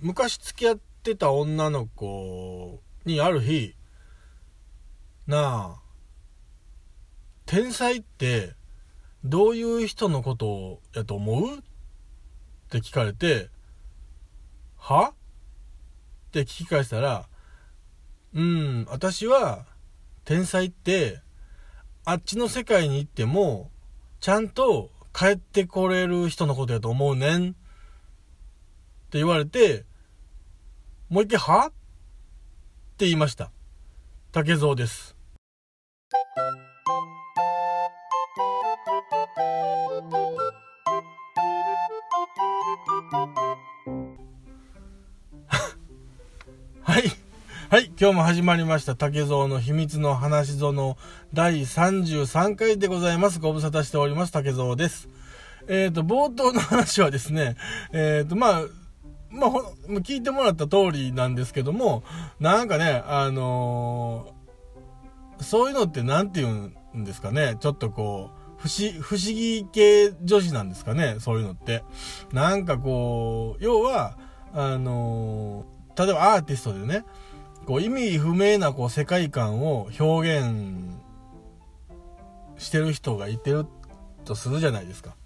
昔付き合ってた女の子にある日、なあ、天才ってどういう人のことやと思う？って聞かれて、は？って聞き返したら、うん、私は天才ってあっちの世界に行ってもちゃんと帰ってこれる人のことやと思うねん。って言われて、もう一回、は？って言いました。竹蔵です。はい。はい。今日も始まりました。竹蔵の秘密の話ぞの第33回でございます。ご無沙汰しております。竹蔵です。えっ、ー、と、冒頭の話はですね、えっ、ー、と、まあ、まあ、聞いてもらった通りなんですけども、なんかね、あのー、そういうのって何て言うんですかね、ちょっとこう、不思不思議系女子なんですかね、そういうのって。なんかこう、要は、あの例えばアーティストでね、こう意味不明なこう世界観を表現してる人がいてるとするじゃないですか。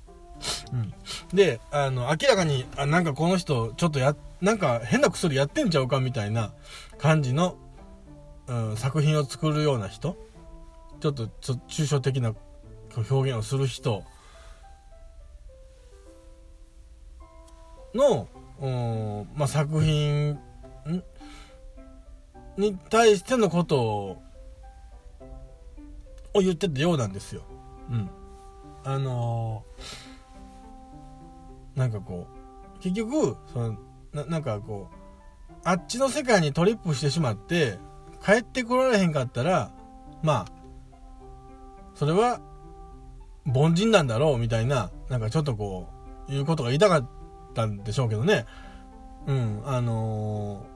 うん。で、あの、明らかに、あ、なんかこの人、ちょっとや、なんか変な薬やってんちゃうかみたいな感じの、うん、作品を作るような人ちょっと、抽象的な表現をする人の、まあ、作品に対してのことをを言ってたようなんですよ。うん。あのー、なんかこう、結局、そのな、なんかこう、あっちの世界にトリップしてしまって、帰ってこられへんかったら、まあ、それは、凡人なんだろう、みたいな、なんかちょっとこう、いうことが言いたかったんでしょうけどね。うん、あのー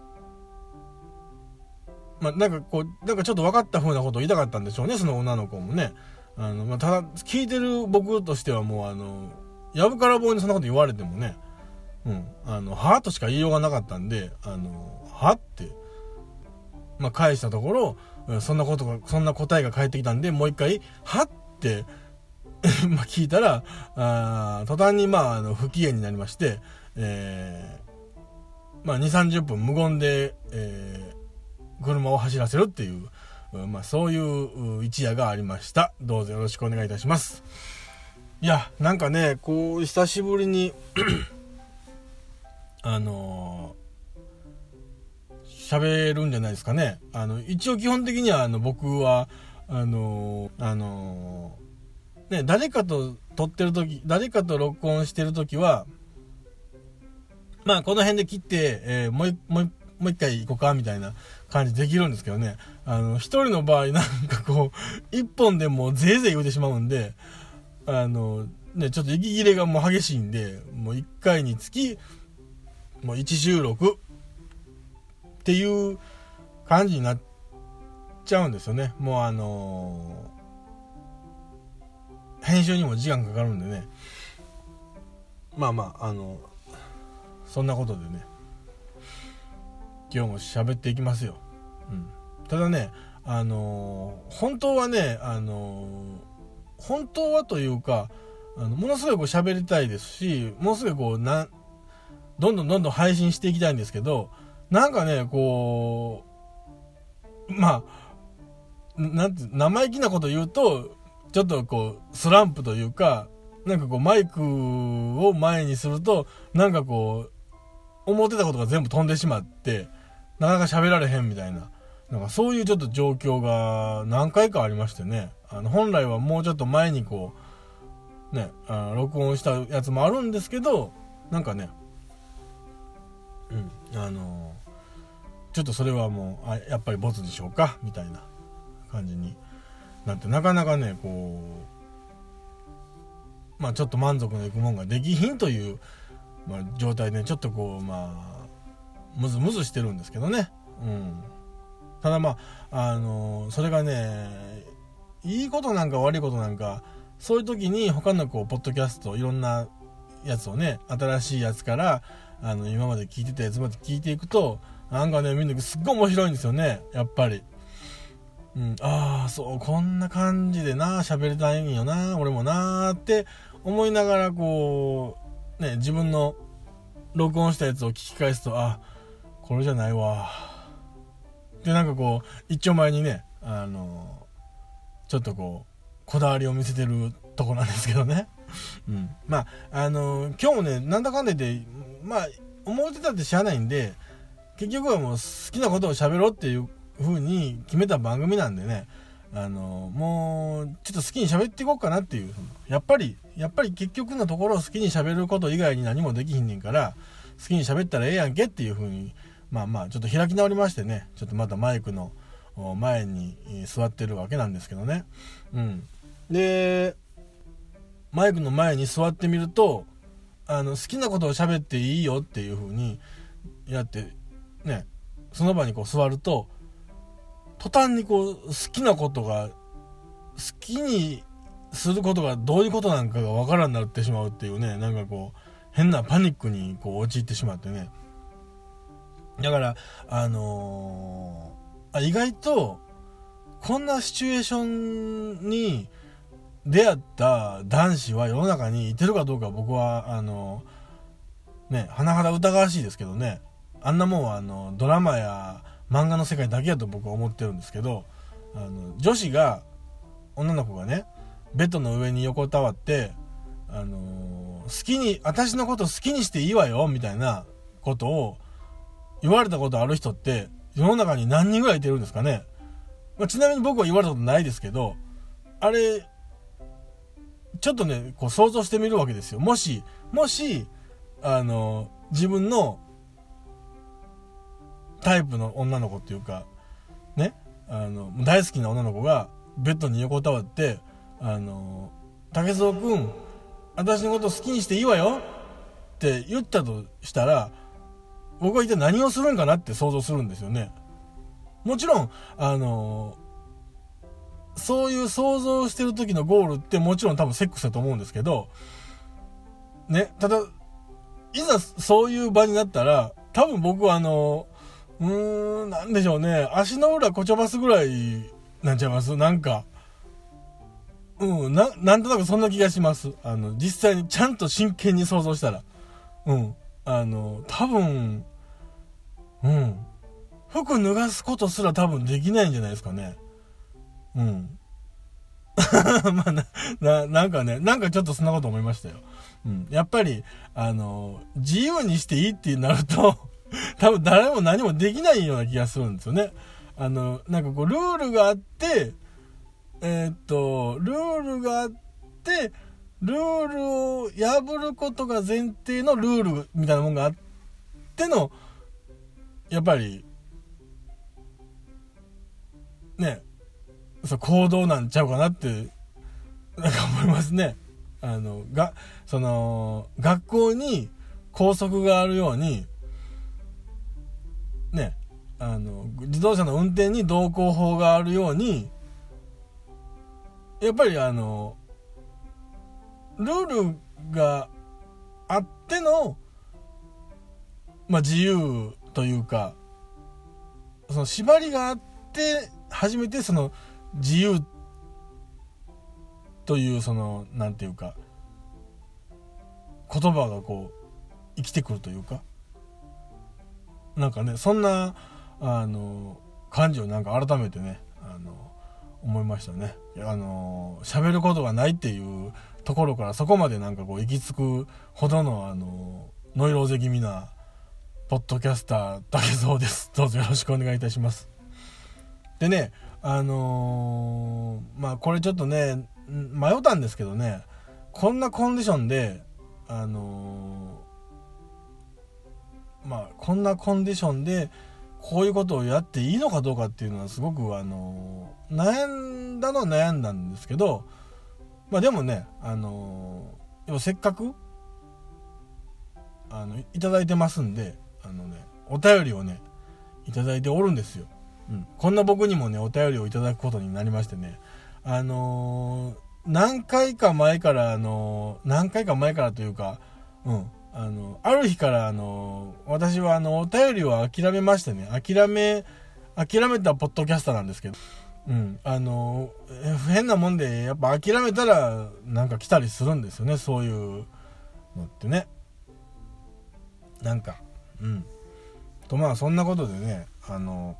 まあ、なんかこう、なんかちょっと分かった風なことを言いたかったんでしょうね、その女の子もね。あの、まあ、ただ、聞いてる僕としてはもう、あの、やぶから棒にそんなこと言われてもね、うん、あの、はとしか言いようがなかったんで、あの、はって、まあ、返したところ、そんなことが、そんな答えが返ってきたんで、もう一回、はって ま聞いたら、あ途端に、まあ、あの、不機嫌になりまして、えー、まあ、2、30分無言で、えー、車を走らせるっていう、まあ、そういう一夜がありました。どうぞよろしくお願いいたします。いや、なんかね、こう、久しぶりにあの喋、るんじゃないですかね。あの、一応基本的には、あの、僕は、あのあのね、誰かと撮ってる時、誰かと録音してる時は、まあ、この辺で切って、えー、もう、もう、もう一回行こうか、みたいな感じできるんですけどね。あの、一人の場合なんかこう、一本でもうぜいぜい言うてしまうんで、あの、ね、ちょっと息切れがもう激しいんで、もう一回につき、もう1収録っていう感じになっちゃうんですよね。もうあのー、編集にも時間かかるんでね。まあまあ、あの、そんなことでね。今日も喋っていきますよ。うん。ただね、あのー、本当はね、あのー、本当はというか、あの、ものすごいこう喋りたいですし、ものすごいこう、な、どんどんどんどん配信していきたいんですけど、なんかね、こう、まあ、なんて、生意気なこと言うと、ちょっとこう、スランプというか、なんかこう、マイクを前にすると、なんかこう、思ってたことが全部飛んでしまって、なかなか喋られへんみたいな。なんかそういうちょっと状況が何回かありましてね。あの、本来はもうちょっと前にこう、ね、あ録音したやつもあるんですけど、なんかね、うん、あのちょっとそれはもう、あ、やっぱりボツでしょうかみたいな感じになって、なかなかね、こう、まあちょっと満足のいくもんができひんという、まあ、状態で、ちょっとこう、まあ、ムズムズしてるんですけどね。うん。ただまあ、あの、それがね、いいことなんか悪いことなんか、そういう時に他のこう、ポッドキャスト、いろんなやつをね、新しいやつから、あの、今まで聞いてたやつまで聞いていくと、なんかね、みんなすっごい面白いんですよね、やっぱり。うん、ああ、そう、こんな感じでな、喋りたいんよな、俺もなって思いながら、こう、ね、自分の録音したやつを聞き返すと、あ、これじゃないわ。で、なんかこう、一丁前にね、あの、ちょっとこう、こだわりを見せてるとこなんですけどね。うん。まあ、あの今日もね、なんだかんだ言って、まあ、思ってたってしゃあないんで、結局はもう好きなことを喋ろうっていう風に決めた番組なんでね、あのもう、ちょっと好きに喋っていこうかなっていう。やっぱり、やっぱり結局のところ好きに喋ること以外に何もできひんねんから、好きに喋ったらええやんけっていう風に、まあまあ、ちょっと開き直りましてね、ちょっとまたマイクの前に座ってるわけなんですけどね。うん。で、マイクの前に座ってみると、あの、好きなことを喋っていいよっていう風にやって、ね、その場にこう座ると、途端にこう、好きなことが、好きにすることがどういうことなんかがわからんなってしまうっていうね、なんかこう、変なパニックにこう陥ってしまってね。だから、あのー、あ意外と、こんなシチュエーションに出会った男子は世の中にいてるかどうか僕は、あの、ね、甚だ疑わしいですけどね。あんなもんは、あの、ドラマや、漫画の世界だけやと僕は思ってるんですけどあの女子が女の子がねベッドの上に横たわってあの、好きに私のこと好きにしていいわよみたいなことを言われたことある人って世の中に何人ぐらいいてるんですかね、まあ、ちなみに僕は言われたことないですけどあれちょっとねこう想像してみるわけですよ。もしもしあの自分のタイプの女の子っていうか、ね、あの、大好きな女の子がベッドに横たわって、あの、竹蔵くん、私のこと好きにしていいわよって言ったとしたら、僕は一体何をするんかなって想像するんですよね。もちろん、あの、そういう想像してる時のゴールってもちろん多分セックスだと思うんですけど、ね、ただ、いざそういう場になったら、多分僕はあの、うーん、なんでしょうね。足の裏こちょばすぐらいなんちゃいますなんか。うん、な、なんとなくそんな気がします。あの、実際にちゃんと真剣に想像したら。うん。あの、多分、うん。服脱がすことすら多分できないんじゃないですかね。うん。まあな、な、なんかね、なんかちょっとそんなこと思いましたよ。うん。やっぱり、あの、自由にしていいってなると 多分誰も何もできないような気がするんですよね。あの、なんかこう、ルールがあって、えー、っと、ルールがあって、ルールを破ることが前提のルールみたいなもんがあっての、やっぱり、ね、そう行動なんちゃうかなって、なんか思いますね。あの、が、その、学校に校則があるように、ね、あの、自動車の運転に道交法があるように、やっぱりあの、ルールがあっての、まあ、自由というか、その縛りがあって、初めてその自由というその、なんていうか、言葉がこう、生きてくるというか、なんかねそんなあの感じをなんか改めてねあの思いましたね。あの喋ることがないっていうところからそこまでなんかこう行き着くほどのあのノイローゼ気味なポッドキャスター竹蔵です。どうぞよろしくお願いいたします。でねあのー、まあこれちょっとね迷ったんですけどねこんなコンディションであのまあ、こんなコンディションでこういうことをやっていいのかどうかっていうのはすごくあの悩んだのは悩んだんですけど、まあ、でもねあのせっかくあのいただいてますんであのねお便りをねいただいておるんですよ、うん、こんな僕にもねお便りをいただくことになりましてね。あの、何回か前からあの、何回か前からというかうん。あの、ある日からあの、私はあの、お便りを諦めましてね、諦め、諦めたポッドキャスターなんですけど、うん、あの、変なもんで、やっぱ諦めたら、なんか来たりするんですよね、そういうのってね。なんか、うん。と、まあ、そんなことでね、あの、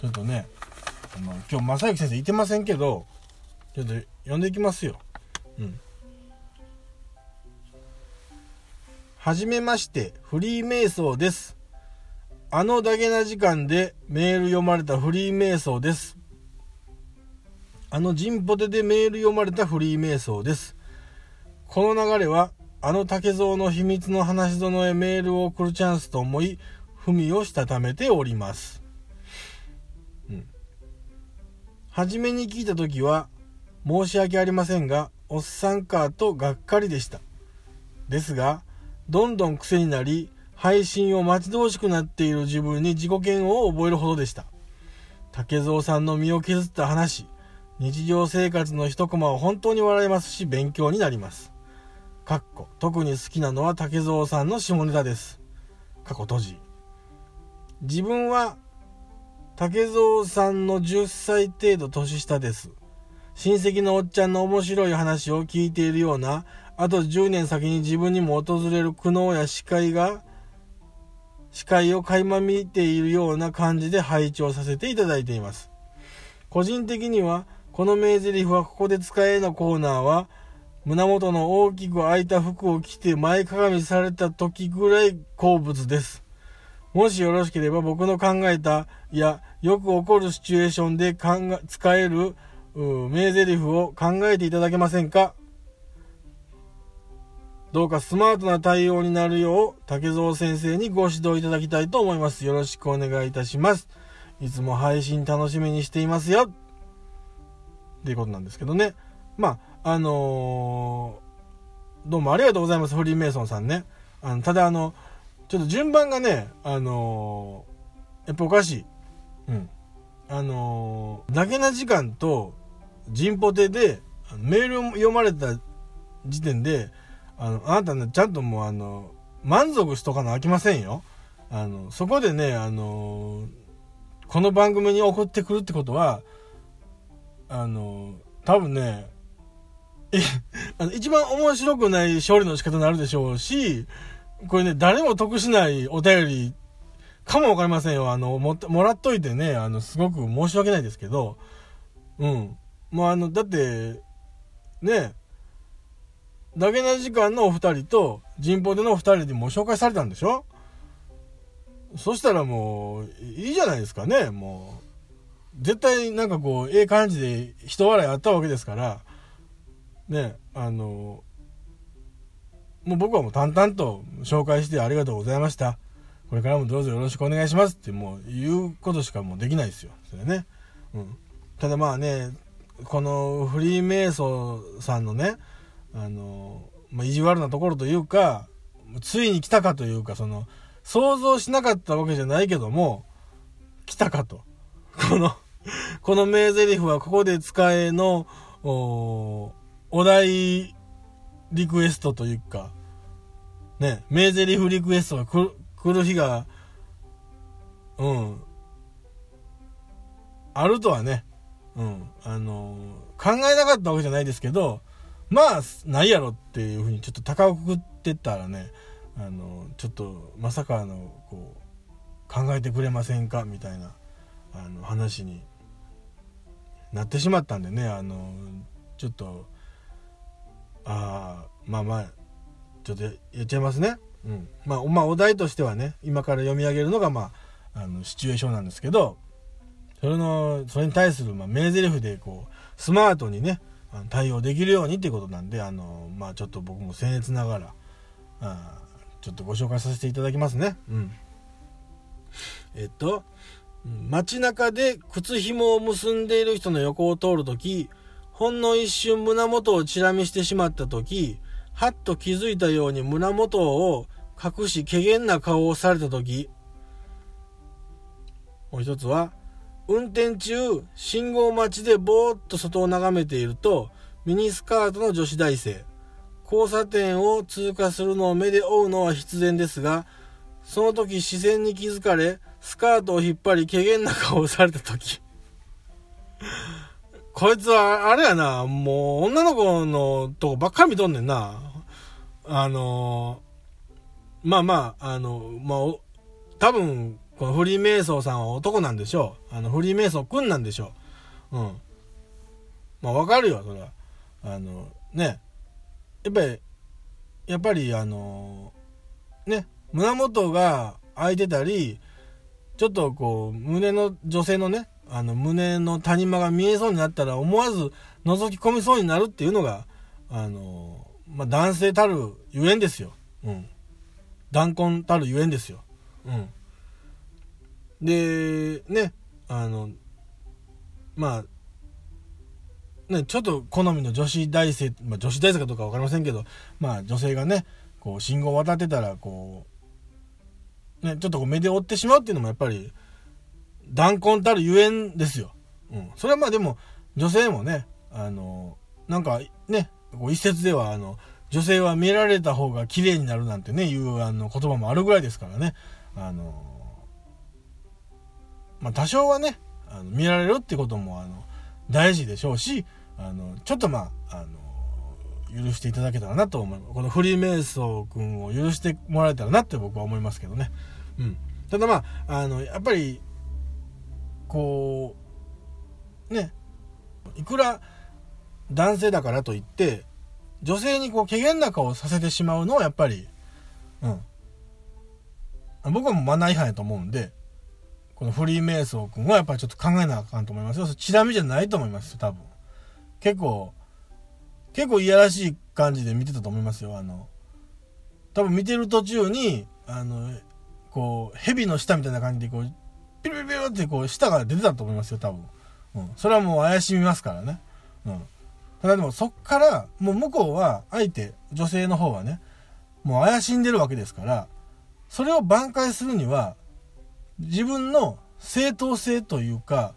ちょっとね、あの、今日、正幸先生いてませんけど、ちょっと呼んでいきますよ。うん。はじめまして、フリー瞑想です。あのだけな時間でメール読まれたフリー瞑想です。あのジンポテでメール読まれたフリー瞑想です。この流れは、あの竹蔵の秘密の話園へメールを送るチャンスと思い、文をしたためております。うん。初めに聞いた時は、申し訳ありませんが、おっさんかとがっかりでした。ですが、どんどん癖になり、配信を待ち遠しくなっている自分に自己嫌悪を覚えるほどでした。竹蔵さんの身を削った話、日常生活の一コマは本当に笑えますし、勉強になります。かっこ、特に好きなのは竹蔵さんの下ネタです。過去閉じ。自分は、竹蔵さんの10歳程度年下です。親戚のおっちゃんの面白い話を聞いているようなあと10年先に自分にも訪れる苦悩や視界が、視界を垣間見ているような感じで拝聴させていただいています。個人的には、この名台詞はここで使えのコーナーは、胸元の大きく開いた服を着て前かがみされた時ぐらい好物です。もしよろしければ僕の考えた、いや、よく起こるシチュエーションで考使える名台詞を考えていただけませんか？どうかスマートな対応になるよう、竹蔵先生にご指導いただきたいと思います。よろしくお願いいたします。いつも配信楽しみにしていますよ。っていうことなんですけどね。まあ、あのー、どうもありがとうございます。フリーメイソンさんね。あの、ただあの、ちょっと順番がね、あのー、やっぱおかしい。うん。あのー、だけな時間と、ジンポテで、メールを読まれた時点で、あの、あなたね、ちゃんともうあの、満足しとかなあきませんよ。あの、そこでね、あの、この番組に送ってくるってことは、あの、多分ね、あの、一番面白くない勝利の仕方になるでしょうし、これね、誰も得しないお便りかもわかりませんよ。あの、も、もらっといてね、あの、すごく申し訳ないですけど、うん。もうあの、だって、ね、だけな時間のお二人と、人ポでのお二人でも紹介されたんでしょ？そしたらもう、いいじゃないですかね、もう。絶対なんかこう、ええ感じで人笑いあったわけですから、ね、あの、もう僕はもう淡々と紹介してありがとうございました。これからもどうぞよろしくお願いしますってもう言うことしかもうできないですよ。それね。うん。ただまあね、このフリーメイソーさんのね、あの、まあ、意地悪なところというか、ついに来たかというか、その、想像しなかったわけじゃないけども、来たかと。このこの名台詞はここで使えの、お題リクエストというか、ね、名台詞リクエストが来る来る日が、うん、あるとはね、うん、あの、考えなかったわけじゃないですけど、まあ、ないやろっていうふうにちょっと高をくくってったらね、あの、ちょっと、まさかの、こう、考えてくれませんかみたいな、あの、話になってしまったんでね、あの、ちょっと、ああ、まあまあ、ちょっと言っちゃいますね。うん。まあ、まあ、お題としてはね、今から読み上げるのが、まあ、あの、シチュエーションなんですけど、それの、それに対する、まあ、名台詞で、こう、スマートにね、対応できるようにっていうことなんで、あの、まあちょっと僕も僭越ながら、あちょっとご紹介させていただきますね。うん。えっと、街中で靴紐を結んでいる人の横を通るとき、ほんの一瞬胸元をチラ見してしまったとき、はっと気づいたように胸元を隠し、怪げな顔をされたとき、もう一つは、運転中、信号待ちでぼーっと外を眺めていると、ミニスカートの女子大生、交差点を通過するのを目で追うのは必然ですが、その時視線に気づかれ、スカートを引っ張り、怪げな顔をされた時。こいつは、あれやな、もう女の子のとこばっかり見とんねんな。あのまあまあ、あの、まあ、多分、このフリーメイソーさんは男なんでしょう。あの、フリーメイソーくんなんでしょう。うん。まあわかるよ、それは。あの、ね。やっぱり、やっぱりあの、ね、胸元が開いてたり、ちょっとこう、胸の、女性のね、あの、胸の谷間が見えそうになったら思わず覗き込みそうになるっていうのが、あの、まあ、男性たるゆえんですよ。うん。弾痕たるゆえんですよ。うん。で、ね、あの、まあ、ね、ちょっと好みの女子大生、まあ、女子大生かどうか分かりませんけど、まあ、女性がね、こう、信号を渡ってたら、こう、ね、ちょっとこう目で追ってしまうっていうのもやっぱり、弾痕たるゆえんですよ。うん。それはまあでも、女性もね、あの、なんかね、こう一説では、あの、女性は見られた方が綺麗になるなんてね、いうあの言葉もあるぐらいですからね。あの、まあ多少はね、あの見られるってことも、あの、大事でしょうし、あの、ちょっとまあ、あの、許していただけたらなと思います。このフリーメイソー君を許してもらえたらなって僕は思いますけどね。うん。ただまあ、あの、やっぱり、こう、ね、いくら男性だからといって、女性にこう、怪げな顔をさせてしまうのはやっぱり、うん。僕はもマナー違反やと思うんで、このフリーメイソー君はやっぱりちょっと考えなあかんと思いますよ。チラ見じゃないと思いますよ、多分。結構、結構いやらしい感じで見てたと思いますよ。あの、多分見てる途中に、あの、こう、蛇の舌みたいな感じでこう、ピルピルピルってこう、舌が出てたと思いますよ、多分。うん。それはもう怪しみますからね。うん。ただでもそっから、もう向こうは、相手、女性の方はね、もう怪しんでるわけですから、それを挽回するには、自分の正当性というか、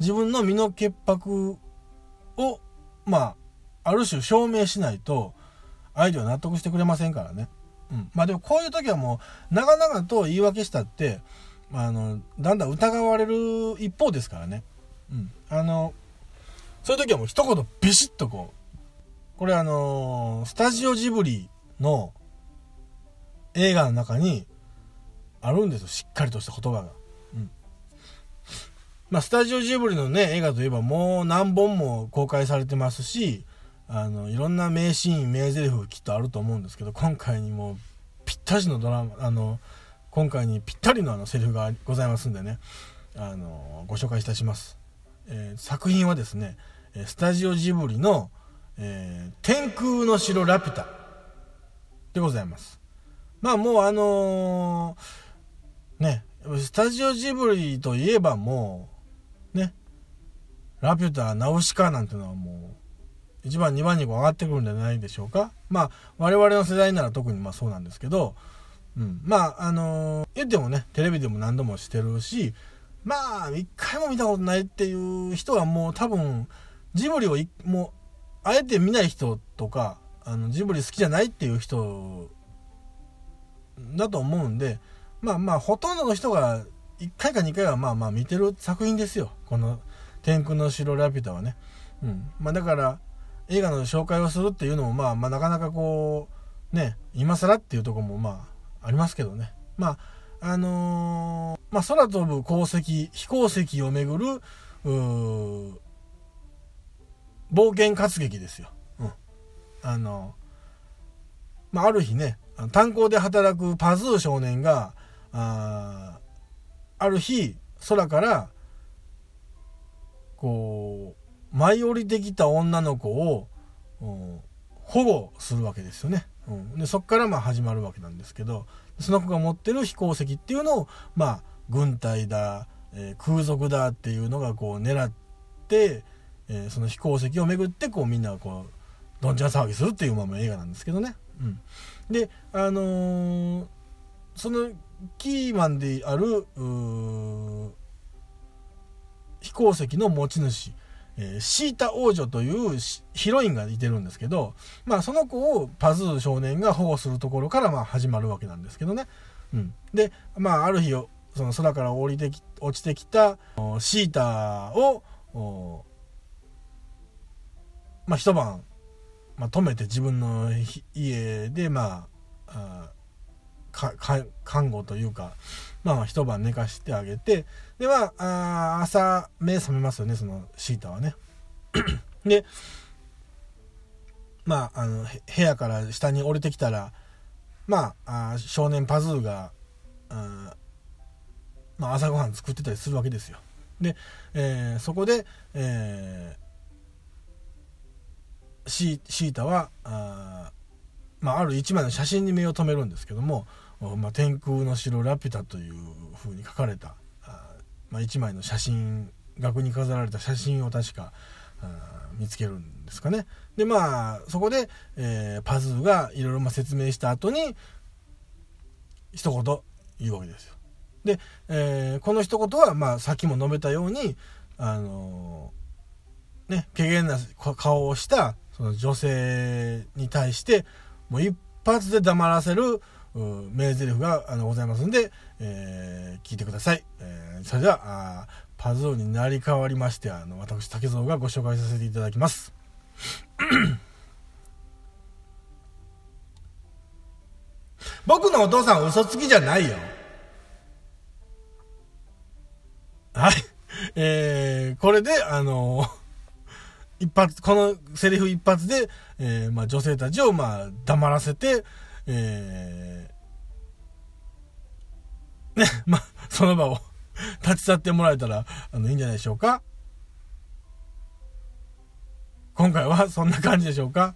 自分の身の潔白を、まあ、ある種証明しないと、相手は納得してくれませんからね。うん。まあでもこういう時はもう、長々と言い訳したって、あの、だんだん疑われる一方ですからね。うん。あの、そういう時はもう一言ビシッとこう、これあのスタジオジブリの映画の中にあるんですよ。しっかりとした言葉が。うん。まあ、スタジオジブリのね、映画といえばもう何本も公開されてますし、あの、いろんな名シーン、名台詞きっとあると思うんですけど、今回にもぴったしのドラマ、あの、今回にぴったりのあのセリフがございますんでね、あの、ご紹介いたします。えー、作品はですね、スタジオジブリの、えー、天空の城ラピュタでございます。まあもうあのー、ね、スタジオジブリといえばもう、ね、ラピュタ、ナウシカなんてのはもう、1番、2番に上がってくるんじゃないでしょうか。まあ、我々の世代なら特にまあそうなんですけど、うん。まあ、あのー、言ってもね、テレビでも何度もしてるし、まあ、一回も見たことないっていう人はもう多分、ジブリをもう、あえて見ない人とか、あの、ジブリ好きじゃないっていう人だと思うんで、まあまあ、ほとんどの人が1回か2回はまあまあ見てる作品ですよ。この天空の城ラピュタはね。うん。まあだから、映画の紹介をするっていうのもまあまあなかなかこう、ね、今更っていうとこもまあありますけどね。まあ、あのー、まあ空飛ぶ鉱石、飛行石をめぐる、冒険活劇ですよ。うん。あの、まあ、ある日ね、炭鉱で働くパズー少年が、あある日、空から、こう、舞い降りてきた女の子を、保護するわけですよね。うん、でそこからまあ始まるわけなんですけど、その子が持ってる飛行石っていうのを、まあ、軍隊だ、えー、空賊だっていうのがこう狙って、えー、その飛行石をめぐってこうみんなこうどんちゃん騒ぎするっていうまあ映画なんですけどね。うん、であのー、そのキーマンである飛行石の持ち主、えー、シータ王女というヒロインがいてるんですけど、まあその子をパズー少年が保護するところからまあ始まるわけなんですけどね。うん。で、まあある日、その空から降りてき、落ちてきたシータを、まあ一晩、まあ、止めて自分の家でまあ、あ看護というか、まあ一晩寝かしてあげて、で、まあ、あ朝目覚めますよね、そのシータはね。で、まあ、あの、部屋から下に降りてきたら、まあ、あ少年パズーが、あまあ、朝ごはん作ってたりするわけですよ。で、えー、そこで、えー、シータはあ,、まあ、ある一枚の写真に目を留めるんですけども「まあ、天空の城ラピュタ」というふうに書かれたまあ、1枚の写真額に飾られた写真を確か見つけるんですかね。でまあそこで、えー、パズーがいろいろ説明した後に一言言うわけですよ。で、えー、この一言は、まあ、さっきも述べたようにあのー、ね怪げな顔をしたその女性に対してもう一発で黙らせる名台詞があのございますんで、えー、聞いてください。えー、それではあパズーになり変わりましてあの私竹蔵がご紹介させていただきます。僕のお父さん嘘つきじゃないよ。はい。えー、これで、あの一発、このセリフ一発で、えー、まあ女性たちを、まあ黙らせて、えー、ね、まあ、その場を 立ち去ってもらえたら、あの、いいんじゃないでしょうか。今回はそんな感じでしょうか。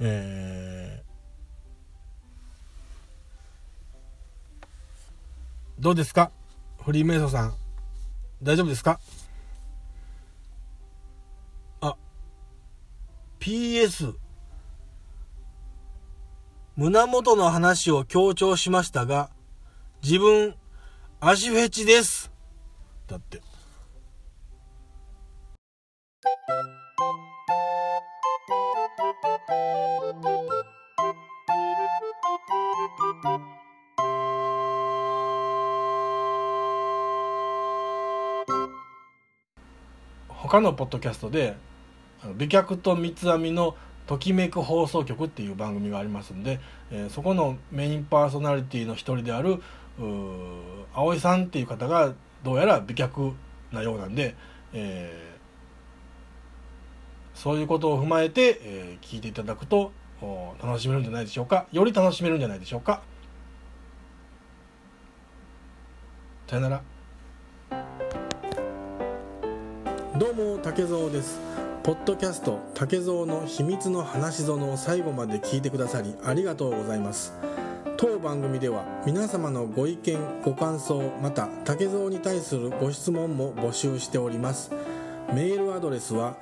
えー、どうですか？フリーメイソンさん。大丈夫ですか？あ、PS。胸元の話を強調しましたが、自分、足フェチです。だって。他のポッドキャストで美脚と三つ編みのときめく放送局っていう番組がありますんで、えー、そこのメインパーソナリティの一人である葵さんっていう方がどうやら美脚なようなんで、えー、そういうことを踏まえて、えー、聞いていただくと楽しめるんじゃないでしょうか。より楽しめるんじゃないでしょうか。さよなら。どうも竹蔵です。ポッドキャスト竹蔵の秘密の話ぞの最後まで聞いてくださりありがとうございます。当番組では皆様のご意見ご感想また竹蔵に対するご質問も募集しております。メールアドレスは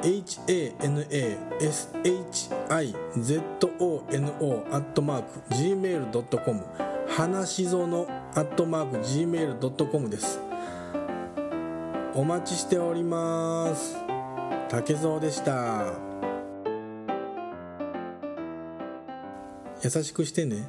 hanashizono.gmail.com 話ぞの .gmail.com です。お待ちしております。竹蔵でした。優しくしてね。